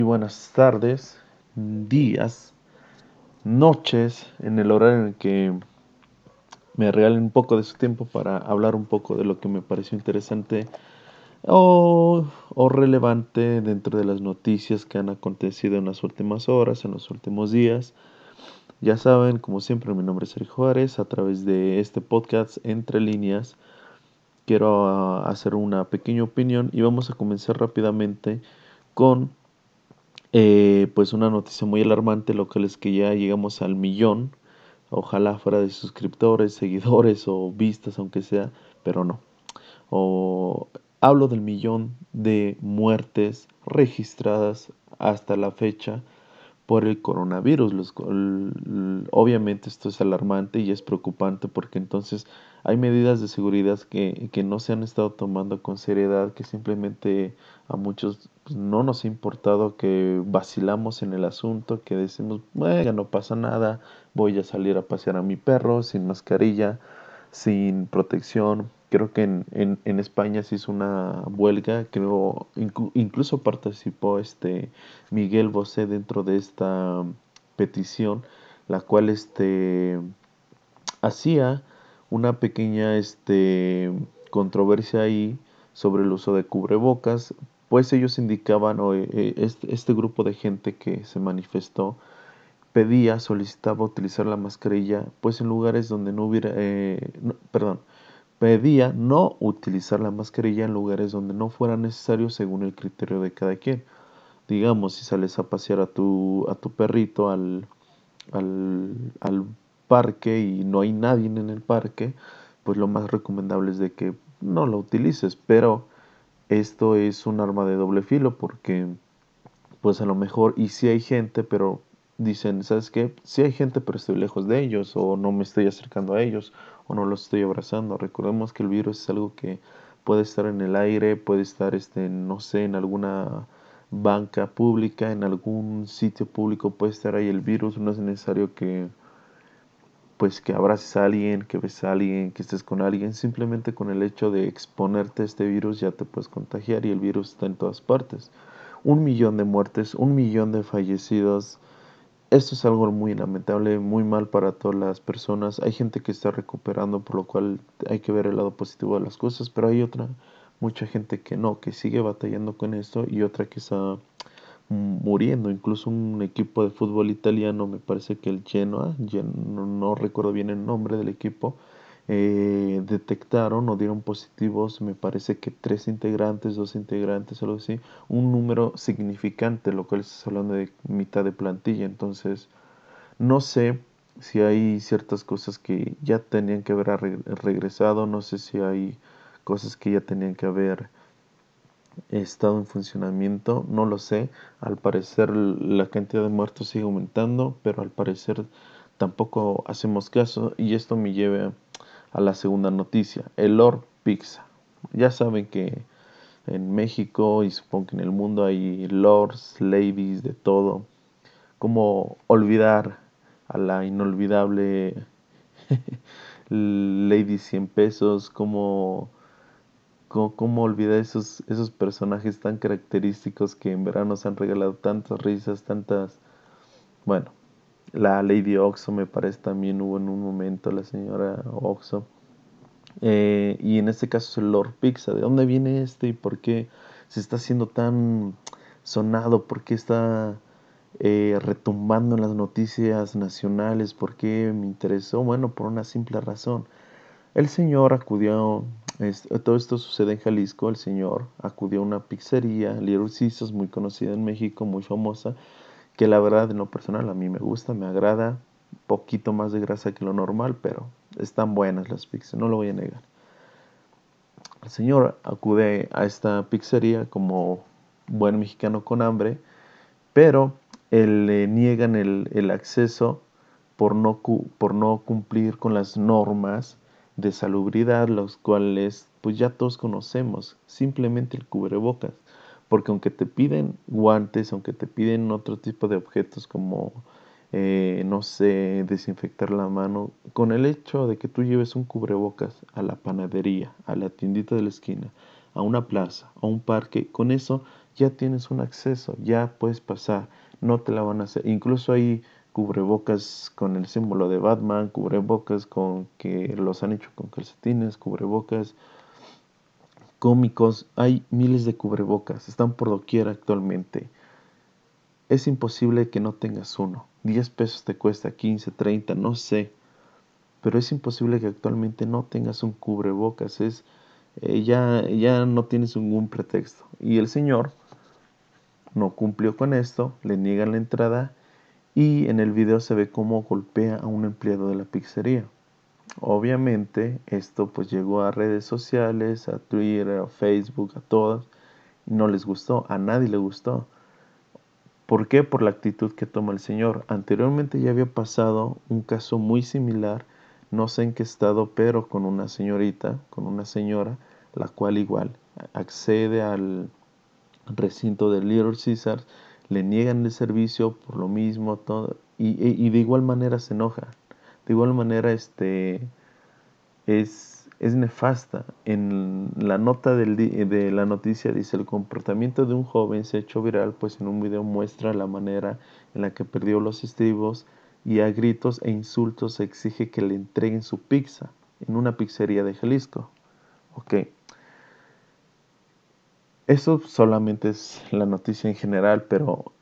Muy buenas tardes, días, noches, en el horario en el que me regalen un poco de su tiempo para hablar un poco de lo que me pareció interesante o, relevante dentro de las noticias que han acontecido en las últimas horas, en los últimos días. Ya saben, como siempre, mi nombre es Sergio Juárez. A través de este podcast, Entre Líneas, quiero ah, hacer una pequeña opinión y vamos a comenzar rápidamente con eh, pues una noticia muy alarmante, lo que es que ya llegamos al millón. Ojalá fuera de suscriptores, seguidores o vistas, aunque sea, pero no. O, hablo del millón de muertes registradas hasta la fecha por el coronavirus. Los, obviamente esto es alarmante y es preocupante porque entonces hay medidas de seguridad que, que no se han estado tomando con seriedad, que simplemente a muchos pues, no nos ha importado, que vacilamos en el asunto, que decimos, bueno, no pasa nada, voy a salir a pasear a mi perro sin mascarilla, sin protección, creo que en, en, en, España se hizo una huelga, creo, incluso participó este Miguel Bosé dentro de esta petición, la cual este hacía una pequeña este controversia ahí sobre el uso de cubrebocas, pues ellos indicaban, o eh, este, este grupo de gente que se manifestó, pedía, solicitaba utilizar la mascarilla, pues en lugares donde no hubiera, eh, perdón, pedía no utilizar la mascarilla en lugares donde no fuera necesario según el criterio de cada quien. Digamos, si sales a pasear a tu, a tu perrito al, al, al parque y no hay nadie en el parque, pues lo más recomendable es de que no lo utilices, pero esto es un arma de doble filo porque pues a lo mejor y si hay gente, pero dicen, ¿sabes qué? Si hay gente, pero estoy lejos de ellos o no me estoy acercando a ellos o no los estoy abrazando. Recordemos que el virus es algo que puede estar en el aire, puede estar, este, no sé, en alguna banca pública, en algún sitio público puede estar ahí el virus. No es necesario que, pues, que abraces a alguien, que ves a alguien, que estés con alguien. Simplemente con el hecho de exponerte a este virus ya te puedes contagiar y el virus está en todas partes. Un millón de muertes, un millón de fallecidos esto es algo muy lamentable, muy mal para todas las personas. Hay gente que está recuperando, por lo cual hay que ver el lado positivo de las cosas, pero hay otra, mucha gente que no, que sigue batallando con esto y otra que está muriendo. Incluso un equipo de fútbol italiano, me parece que el Genoa, no, no recuerdo bien el nombre del equipo, eh, detectaron o dieron positivos, me parece que tres integrantes, dos integrantes, algo así, un número significante, lo cual es hablando de mitad de plantilla. Entonces, no sé si hay ciertas cosas que ya tenían que haber regresado, no sé si hay cosas que ya tenían que haber estado en funcionamiento, no lo sé. Al parecer la cantidad de muertos sigue aumentando, pero al parecer tampoco hacemos caso y esto me lleva a la segunda noticia, el Lord Pizza. Ya saben que en México y supongo que en el mundo hay lords, ladies, de todo. ¿Cómo olvidar a la inolvidable Lady 100 pesos? ¿Cómo, cómo, olvidar esos, esos personajes tan característicos que en verano nos han regalado tantas risas, tantas... Bueno, la Lady Oxo me parece también hubo en un momento, la señora Oxo. Eh, y en este caso es el Lord Pizza. ¿De dónde viene este y por qué se está haciendo tan sonado? ¿Por qué está eh, retumbando en las noticias nacionales? ¿Por qué me interesó? Bueno, por una simple razón. El señor acudió, todo esto sucede en Jalisco, el señor acudió a una pizzería, Little muy conocida en México, muy famosa, que la verdad en lo personal a mí me gusta, me agrada, poquito más de grasa que lo normal, pero están buenas las pizzas, no lo voy a negar. El señor acude a esta pizzería como buen mexicano con hambre, pero le niegan el, el acceso por no, por no cumplir con las normas de salubridad, los cuales pues ya todos conocemos, simplemente el cubrebocas. Porque aunque te piden guantes, aunque te piden otro tipo de objetos como, eh, no sé, desinfectar la mano, con el hecho de que tú lleves un cubrebocas a la panadería, a la tiendita de la esquina, a una plaza, a un parque, con eso ya tienes un acceso, ya puedes pasar, no te la van a hacer. Incluso hay cubrebocas con el símbolo de Batman, cubrebocas con que los han hecho con calcetines, cubrebocas cómicos, hay miles de cubrebocas, están por doquier actualmente. Es imposible que no tengas uno. 10 pesos te cuesta, 15, 30, no sé. Pero es imposible que actualmente no tengas un cubrebocas. Es, eh, ya, ya no tienes ningún pretexto. Y el señor no cumplió con esto, le niegan la entrada y en el video se ve cómo golpea a un empleado de la pizzería. Obviamente esto pues llegó a redes sociales, a Twitter, a Facebook, a todos. No les gustó, a nadie le gustó. ¿Por qué? Por la actitud que toma el señor. Anteriormente ya había pasado un caso muy similar, no sé en qué estado, pero con una señorita, con una señora, la cual igual accede al recinto de Little Caesars, le niegan el servicio por lo mismo, todo, y de igual manera se enoja. De igual manera, este es, es nefasta. En la nota de la noticia dice el comportamiento de un joven se ha hecho viral, pues en un video muestra la manera en la que perdió los estribos y a gritos e insultos exige que le entreguen su pizza en una pizzería de Jalisco. Ok. Eso solamente es la noticia en general, pero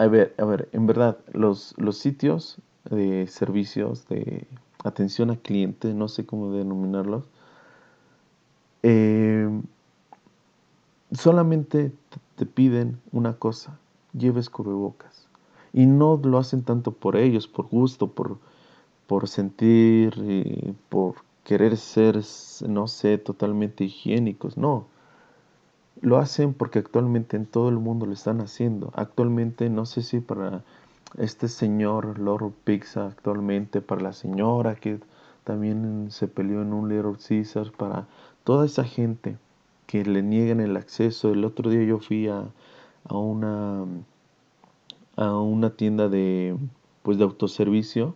a ver, a ver, en verdad, los, los sitios de servicios de atención a cliente, no sé cómo denominarlos, eh, solamente te piden una cosa, lleves cubrebocas. Y no lo hacen tanto por ellos, por gusto, por, por sentir, eh, por querer ser, no sé, totalmente higiénicos, no lo hacen porque actualmente en todo el mundo lo están haciendo. Actualmente, no sé si para este señor Lord Pizza, actualmente para la señora que también se peleó en un Little Caesars, para toda esa gente que le niegan el acceso. El otro día yo fui a, a una a una tienda de pues de autoservicio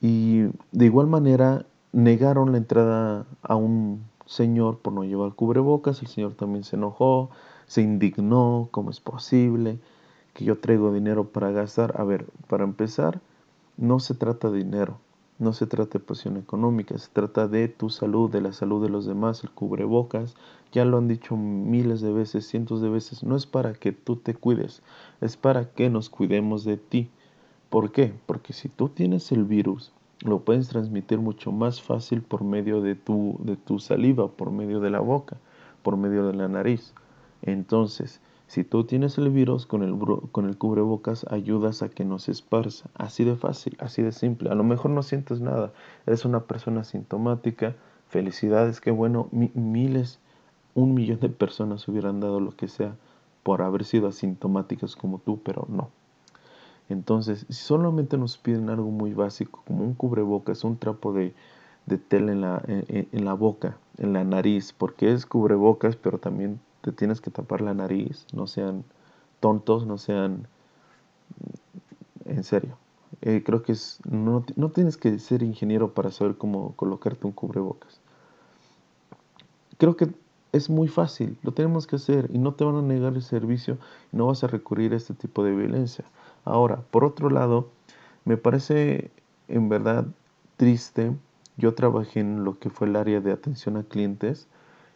y de igual manera negaron la entrada a un señor por no llevar cubrebocas, el señor también se enojó, se indignó, ¿cómo es posible que yo traigo dinero para gastar? A ver, para empezar, no se trata de dinero, no se trata de posición económica, se trata de tu salud, de la salud de los demás, el cubrebocas, ya lo han dicho miles de veces, cientos de veces, no es para que tú te cuides, es para que nos cuidemos de ti. ¿Por qué? Porque si tú tienes el virus, lo puedes transmitir mucho más fácil por medio de tu, de tu saliva, por medio de la boca, por medio de la nariz. Entonces, si tú tienes el virus con el, con el cubrebocas, ayudas a que no se esparza. Así de fácil, así de simple. A lo mejor no sientes nada, eres una persona sintomática. Felicidades, qué bueno. miles, un millón de personas hubieran dado lo que sea por haber sido asintomáticas como tú, pero no. Entonces, si solamente nos piden algo muy básico, como un cubrebocas, un trapo de, tela en la, en, la boca, en la nariz, porque es cubrebocas, pero también te tienes que tapar la nariz, no sean tontos, no sean... En serio, eh, creo que es, no, no tienes que ser ingeniero para saber cómo colocarte un cubrebocas. Creo que es muy fácil, lo tenemos que hacer y no te van a negar el servicio y no vas a recurrir a este tipo de violencia. Ahora, por otro lado, me parece en verdad triste. Yo trabajé en lo que fue el área de atención a clientes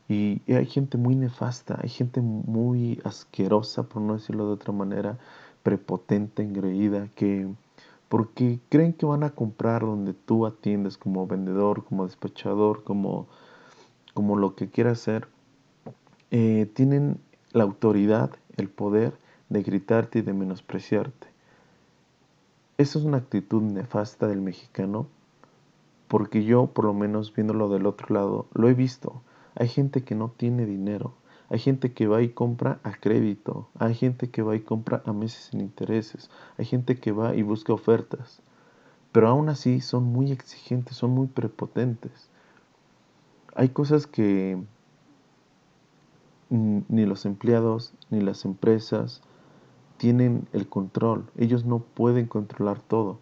y hay gente muy nefasta, hay gente muy asquerosa, por no decirlo de otra manera, prepotente, engreída, que porque creen que van a comprar donde tú atiendes como vendedor, como despachador, como, como lo que quieras ser, eh, tienen la autoridad, el poder de gritarte y de menospreciarte. Esa es una actitud nefasta del mexicano, porque yo, por lo menos viéndolo del otro lado, lo he visto. Hay gente que no tiene dinero, hay gente que va y compra a crédito, hay gente que va y compra a meses sin intereses, hay gente que va y busca ofertas, pero aún así son muy exigentes, son muy prepotentes. Hay cosas que ni los empleados, ni las empresas, tienen el control, ellos no pueden controlar todo.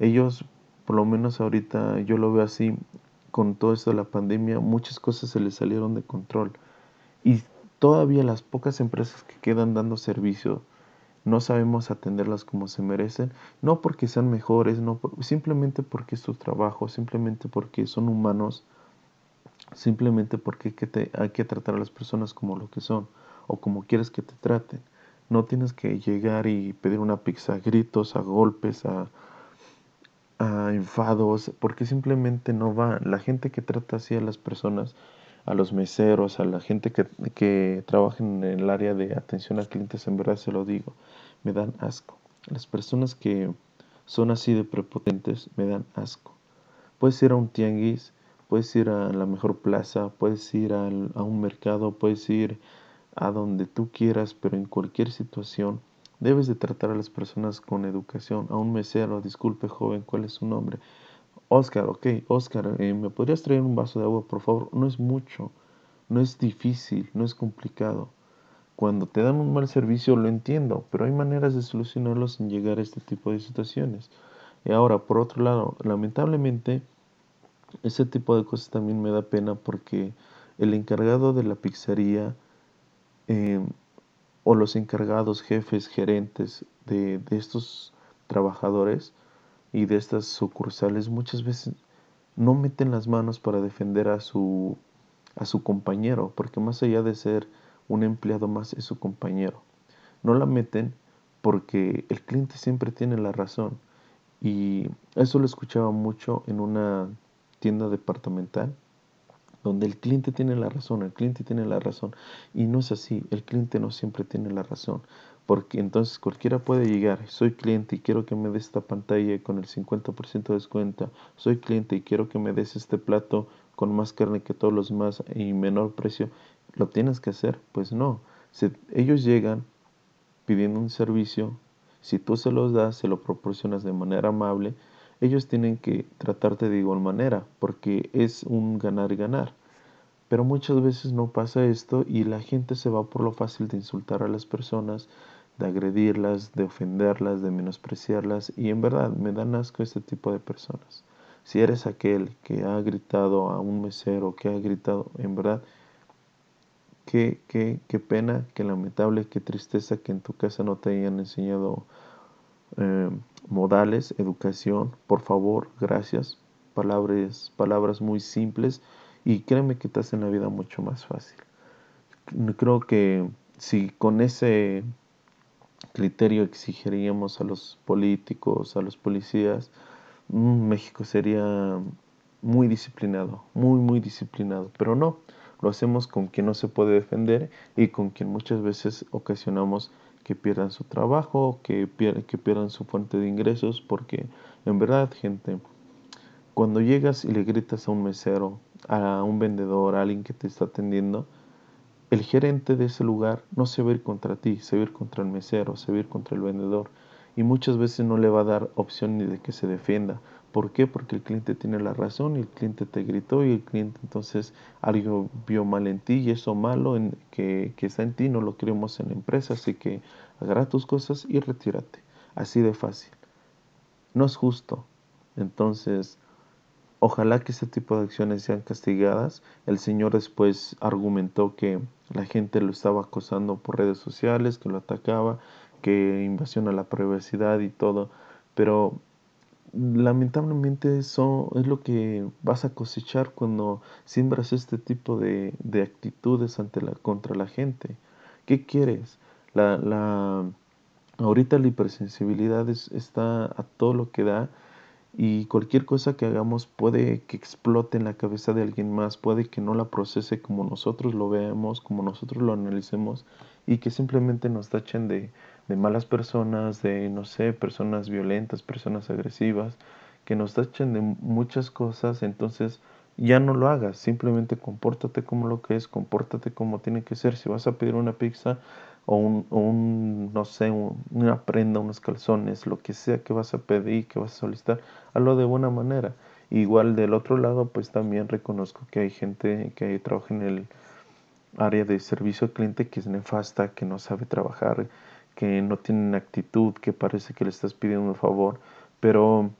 Ellos, por lo menos ahorita yo lo veo así, con todo esto de la pandemia, muchas cosas se les salieron de control. Y todavía las pocas empresas que quedan dando servicio no sabemos atenderlas como se merecen, no porque sean mejores, no simplemente porque es su trabajo, simplemente porque son humanos, simplemente porque hay que, hay que tratar a las personas como lo que son o como quieres que te traten. No tienes que llegar y pedir una pizza a gritos, a golpes, a, a enfados, porque simplemente no va. La gente que trata así a las personas, a los meseros, a la gente que, que trabaja en el área de atención a clientes, en verdad se lo digo, me dan asco. Las personas que son así de prepotentes me dan asco. Puedes ir a un tianguis, puedes ir a la mejor plaza, puedes ir a un mercado, puedes ir a donde tú quieras, pero en cualquier situación debes de tratar a las personas con educación. A un mesero, disculpe joven, ¿cuál es su nombre? Oscar, ok, Oscar, eh, ¿me podrías traer un vaso de agua, por favor? No es mucho, no es difícil, no es complicado. Cuando te dan un mal servicio lo entiendo, pero hay maneras de solucionarlo sin llegar a este tipo de situaciones. Y ahora, por otro lado, lamentablemente, ese tipo de cosas también me da pena porque el encargado de la pizzería em, o los encargados, jefes, gerentes de, de estos trabajadores y de estas sucursales muchas veces no meten las manos para defender a su, a su compañero, porque más allá de ser un empleado más es su compañero. No la meten porque el cliente siempre tiene la razón. Y eso lo escuchaba mucho en una tienda departamental, donde el cliente tiene la razón, el cliente tiene la razón. Y no es así, el cliente no siempre tiene la razón. Porque entonces cualquiera puede llegar, soy cliente y quiero que me des esta pantalla con el 50% de descuento, soy cliente y quiero que me des este plato con más carne que todos los demás y menor precio. ¿Lo tienes que hacer? Pues no. Si ellos llegan pidiendo un servicio, si tú se los das, se lo proporcionas de manera amable, ellos tienen que tratarte de igual manera, porque es un ganar y ganar. Pero muchas veces no pasa esto y la gente se va por lo fácil de insultar a las personas, de agredirlas, de ofenderlas, de menospreciarlas y en verdad me dan asco este tipo de personas. Si eres aquel que ha gritado a un mesero, que ha gritado, en verdad, Qué, qué, qué pena, qué lamentable, qué tristeza que en tu casa no te hayan enseñado eh, modales, educación. Por favor, gracias. Palabras, palabras muy simples y créeme que te hacen la vida mucho más fácil. Creo que si con ese criterio exigiríamos a los políticos, a los policías, mm, México sería muy disciplinado, muy, muy disciplinado. Pero no, lo hacemos con quien no se puede defender y con quien muchas veces ocasionamos que pierdan su trabajo, que, que pierdan su fuente de ingresos, porque en verdad, gente, cuando llegas y le gritas a un mesero, a un vendedor, a alguien que te está atendiendo, el gerente de ese lugar no se va a ir contra ti, se va a ir contra el mesero, se va a ir contra el vendedor. Y muchas veces no le va a dar opción ni de que se defienda, ¿Por qué? Porque el cliente tiene la razón y el cliente te gritó y el cliente entonces algo vio mal en ti y eso malo en, que, que está en ti no lo queremos en la empresa, así que agarra tus cosas y retírate. Así de fácil. No es justo. Entonces, ojalá que este tipo de acciones sean castigadas. El Señor después argumentó que la gente lo estaba acosando por redes sociales, que lo atacaba, que invasión a la privacidad y todo. Pero lamentablemente eso es lo que vas a cosechar cuando siembras este tipo de, de actitudes ante la, contra la gente. ¿Qué quieres? La, la, ahorita la hipersensibilidad está a todo lo que da y cualquier cosa que hagamos puede que explote en la cabeza de alguien más, puede que no la procese como nosotros lo veamos, como nosotros lo analicemos y que simplemente nos tachen de, de malas personas, de, no sé, personas violentas, personas agresivas, que nos tachen de muchas cosas, entonces ya no lo hagas, simplemente compórtate como lo que es, compórtate como tiene que ser. Si vas a pedir una pizza o un, un no sé, una prenda, unos calzones, lo que sea que vas a pedir, que vas a solicitar, hazlo de buena manera. Igual del otro lado, pues también reconozco que hay gente que trabaja en el área de servicio al cliente que es nefasta, que no sabe trabajar, que no tienen actitud, que parece que le estás pidiendo un favor, pero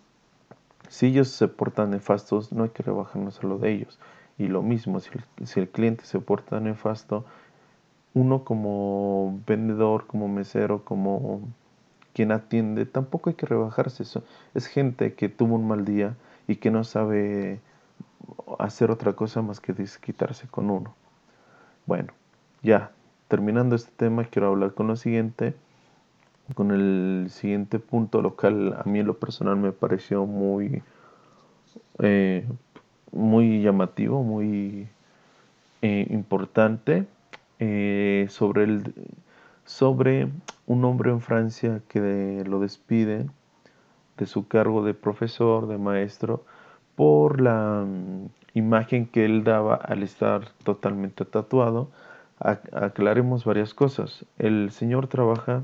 si ellos se portan nefastos, no hay que rebajarnos a lo de ellos. Y lo mismo, si el, si el cliente se porta nefasto, uno como vendedor, como mesero, como quien atiende, tampoco hay que rebajarse eso. Es gente que tuvo un mal día y que no sabe hacer otra cosa más que desquitarse con uno. Bueno, ya, terminando este tema, quiero hablar con lo siguiente, con el siguiente punto local. A mí en lo personal me pareció muy, eh, muy llamativo, muy eh, importante eh, sobre, el, sobre un hombre en Francia que lo despide de su cargo de profesor, de maestro, por la mm, imagen que él daba al estar totalmente tatuado. aclaremos varias cosas. El señor trabaja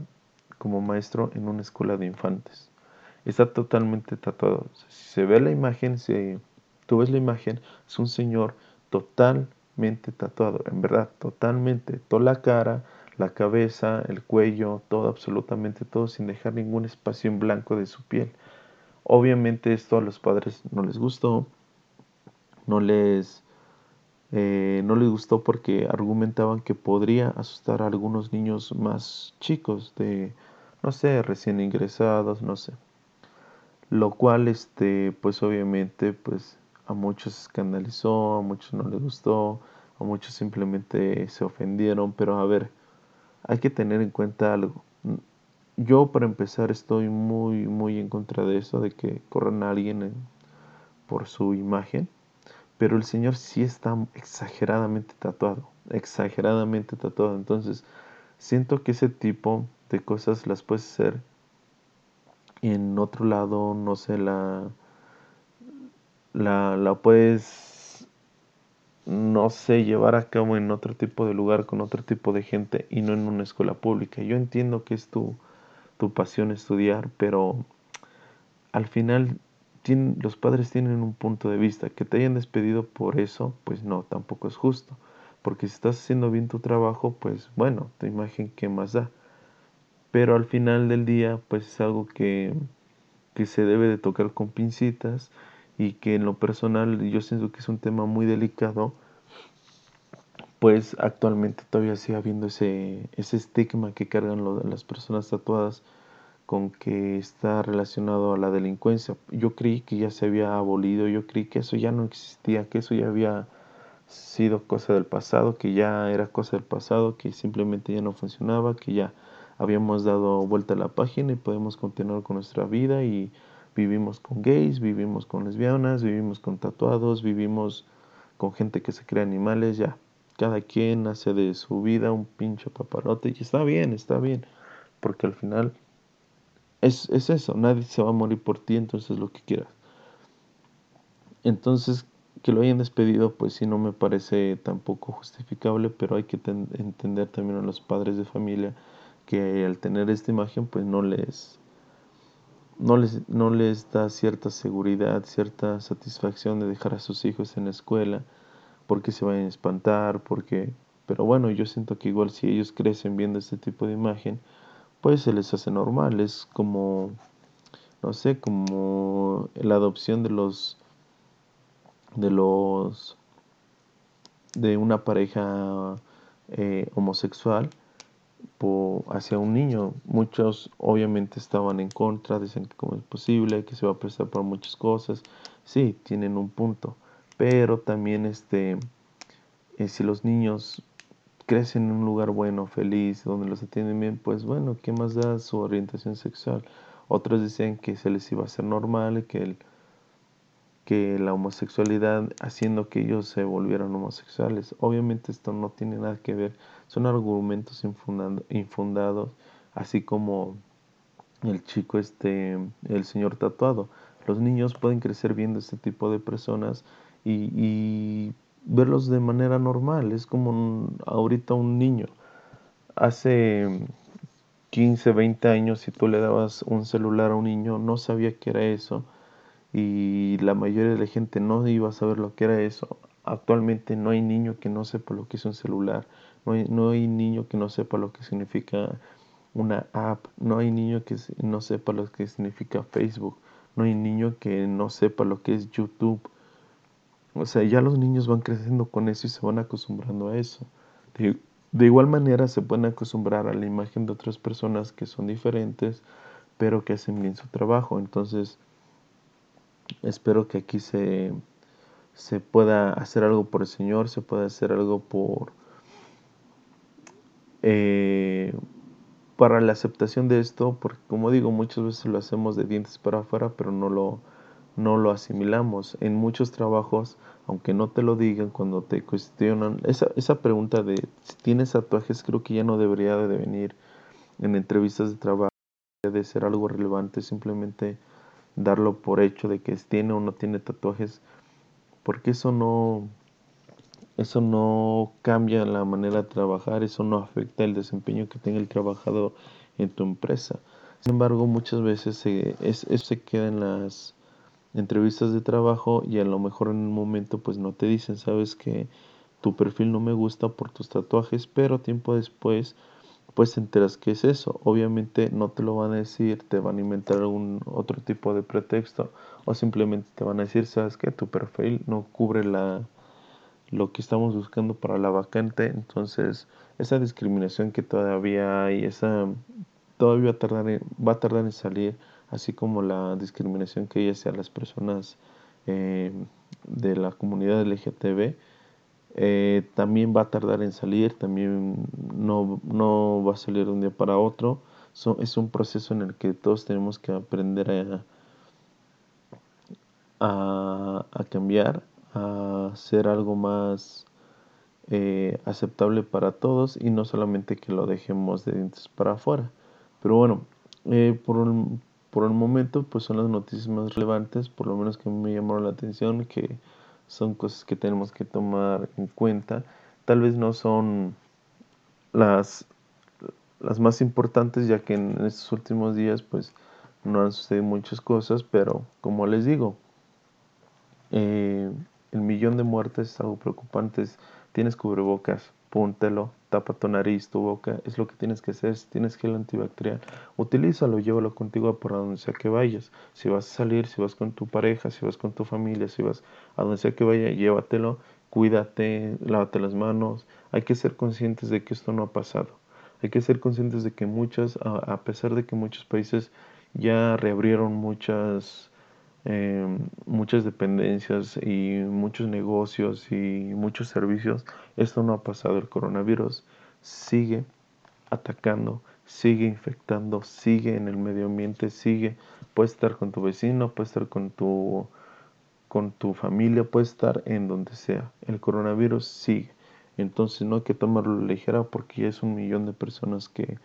como maestro en una escuela de infantes. Está totalmente tatuado. Si se ve la imagen, si tú ves la imagen, es un señor total tatuado, en verdad, totalmente, toda la cara, la cabeza, el cuello, todo, absolutamente todo, sin dejar ningún espacio en blanco de su piel. Obviamente esto a los padres no les gustó, no les, eh, no les gustó porque argumentaban que podría asustar a algunos niños más chicos de, no sé, recién ingresados, no sé. Lo cual, este, pues obviamente, pues a muchos escandalizó, a muchos no les gustó, a muchos simplemente se ofendieron, pero a ver, hay que tener en cuenta algo. Yo para empezar estoy muy muy en contra de eso, de que corran a alguien por su imagen, pero el señor sí está exageradamente tatuado, exageradamente tatuado, entonces siento que ese tipo de cosas las puedes hacer en otro lado, no sé, la la, la puedes, no sé, llevar a cabo en otro tipo de lugar con otro tipo de gente y no en una escuela pública. Yo entiendo que es tu, tu pasión estudiar, pero al final los padres tienen un punto de vista. Que te hayan despedido por eso, pues no, tampoco es justo. Porque si estás haciendo bien tu trabajo, pues bueno, tu imagen, ¿qué más da? Pero al final del día, pues es algo que, que se debe de tocar con pincitas y que en lo personal yo siento que es un tema muy delicado, pues actualmente todavía sigue habiendo ese, ese estigma que cargan las personas tatuadas con que está relacionado a la delincuencia. Yo creí que ya se había abolido, yo creí que eso ya no existía, que eso ya había sido cosa del pasado, que ya era cosa del pasado, que simplemente ya no funcionaba, que ya habíamos dado vuelta a la página y podemos continuar con nuestra vida y Vivimos con gays, vivimos con lesbianas, vivimos con tatuados, vivimos con gente que se crea animales, ya. Cada quien hace de su vida un pinche paparote y está bien, está bien. Porque al final es, es eso, nadie se va a morir por ti, entonces es lo que quieras. Entonces, que lo hayan despedido, pues sí no me parece tampoco justificable, pero hay que entender también a los padres de familia que al tener esta imagen, pues no les no les, no les da cierta seguridad, cierta satisfacción de dejar a sus hijos en la escuela, porque se vayan a espantar, porque... Pero bueno, yo siento que igual si ellos crecen viendo este tipo de imagen, pues se les hace normal, es como, no sé, como la adopción de los, de los, de una pareja eh, homosexual, hacia un niño. Muchos obviamente estaban en contra, dicen que cómo es posible, que se va a prestar por muchas cosas. Sí, tienen un punto, pero también este, eh, si los niños crecen en un lugar bueno, feliz, donde los atienden bien, pues bueno, ¿qué más da su orientación sexual? Otros dicen que se les iba a hacer normal, que el que la homosexualidad haciendo que ellos se volvieran homosexuales. Obviamente esto no tiene nada que ver, son argumentos infundados, así como el chico este, el señor tatuado. Los niños pueden crecer viendo este tipo de personas y, y verlos de manera normal, es como ahorita un niño. Hace 15, 20 años, si tú le dabas un celular a un niño, no sabía qué era eso y la mayoría de la gente no iba a saber lo que era eso. Actualmente no hay niño que no sepa lo que es un celular, no hay, no hay niño que no sepa lo que significa una app, no hay niño que no sepa lo que significa Facebook, no hay niño que no sepa lo que es YouTube. O sea, ya los niños van creciendo con eso y se van acostumbrando a eso. De igual manera se pueden acostumbrar a la imagen de otras personas que son diferentes, pero que hacen bien su trabajo. Entonces, espero que aquí se, se pueda hacer algo por el Señor, se pueda hacer algo por... Eh, para la aceptación de esto, porque como digo, muchas veces lo hacemos de dientes para afuera, pero no lo, no lo asimilamos. En muchos trabajos, aunque no te lo digan, cuando te cuestionan, esa, esa pregunta de si tienes tatuajes creo que ya no debería de venir en entrevistas de trabajo, de ser algo relevante, simplemente darlo por hecho de que tiene o no tiene tatuajes, porque eso no, eso no cambia la manera de trabajar, eso no afecta el desempeño que tenga el trabajador en tu empresa. Sin embargo, muchas veces eso se queda en las entrevistas de trabajo y a lo mejor en un momento pues no te dicen, sabes que tu perfil no me gusta por tus tatuajes, pero tiempo después pues te enteras que es eso. Obviamente no te lo van a decir, te van a inventar algún otro tipo de pretexto o simplemente te van a decir, sabes que tu perfil no cubre la lo que estamos buscando para la vacante, entonces esa discriminación que todavía hay, esa todavía va a tardar en, va a tardar en salir así como la discriminación que hay hacia las personas eh, de la comunidad LGTB, eh, también va a tardar en salir, también no, no va a salir de un día para otro. es un proceso en el que todos tenemos que aprender a, a, cambiar, a ser algo más eh, aceptable para todos y no solamente que lo dejemos de dientes para afuera. Pero bueno, por, un, por el momento pues son las noticias más relevantes, por lo menos que me llamaron la atención, que son cosas que tenemos que tomar en cuenta. Tal vez no son las, las más importantes, ya que en estos últimos días pues no han sucedido muchas cosas, pero como les digo, eh, el millón de muertes es algo preocupante. Tienes cubrebocas, póntelo, tapa tu nariz, tu boca, es lo que tienes que hacer. Si tienes gel antibacterial, utilízalo, llévalo contigo por donde sea que vayas. Si vas a salir, si vas con tu pareja, si vas con tu familia, si vas a donde sea que vaya, llévatelo, cuídate, lávate las manos. Hay que ser conscientes de que esto no ha pasado. Hay que ser conscientes de que muchas, a pesar de que muchos países ya reabrieron muchas Em, muchas dependencias y muchos negocios y muchos servicios, esto no ha pasado. El coronavirus sigue atacando, sigue infectando, sigue en el medio ambiente, sigue. Puede estar con tu vecino, puede estar con tu, con tu familia, puede estar en donde sea. El coronavirus sigue. Entonces no hay que tomarlo ligera porque ya es un millón de personas que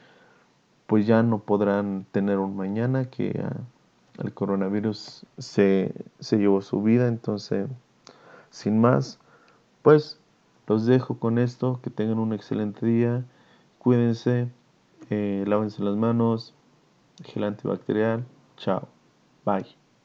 pues ya no podrán tener un mañana, que el coronavirus se, llevó su vida. Entonces, sin más, pues los dejo con esto. Que tengan un excelente día. Cuídense. Eh, lávense las manos. Gel antibacterial. Chao. Bye.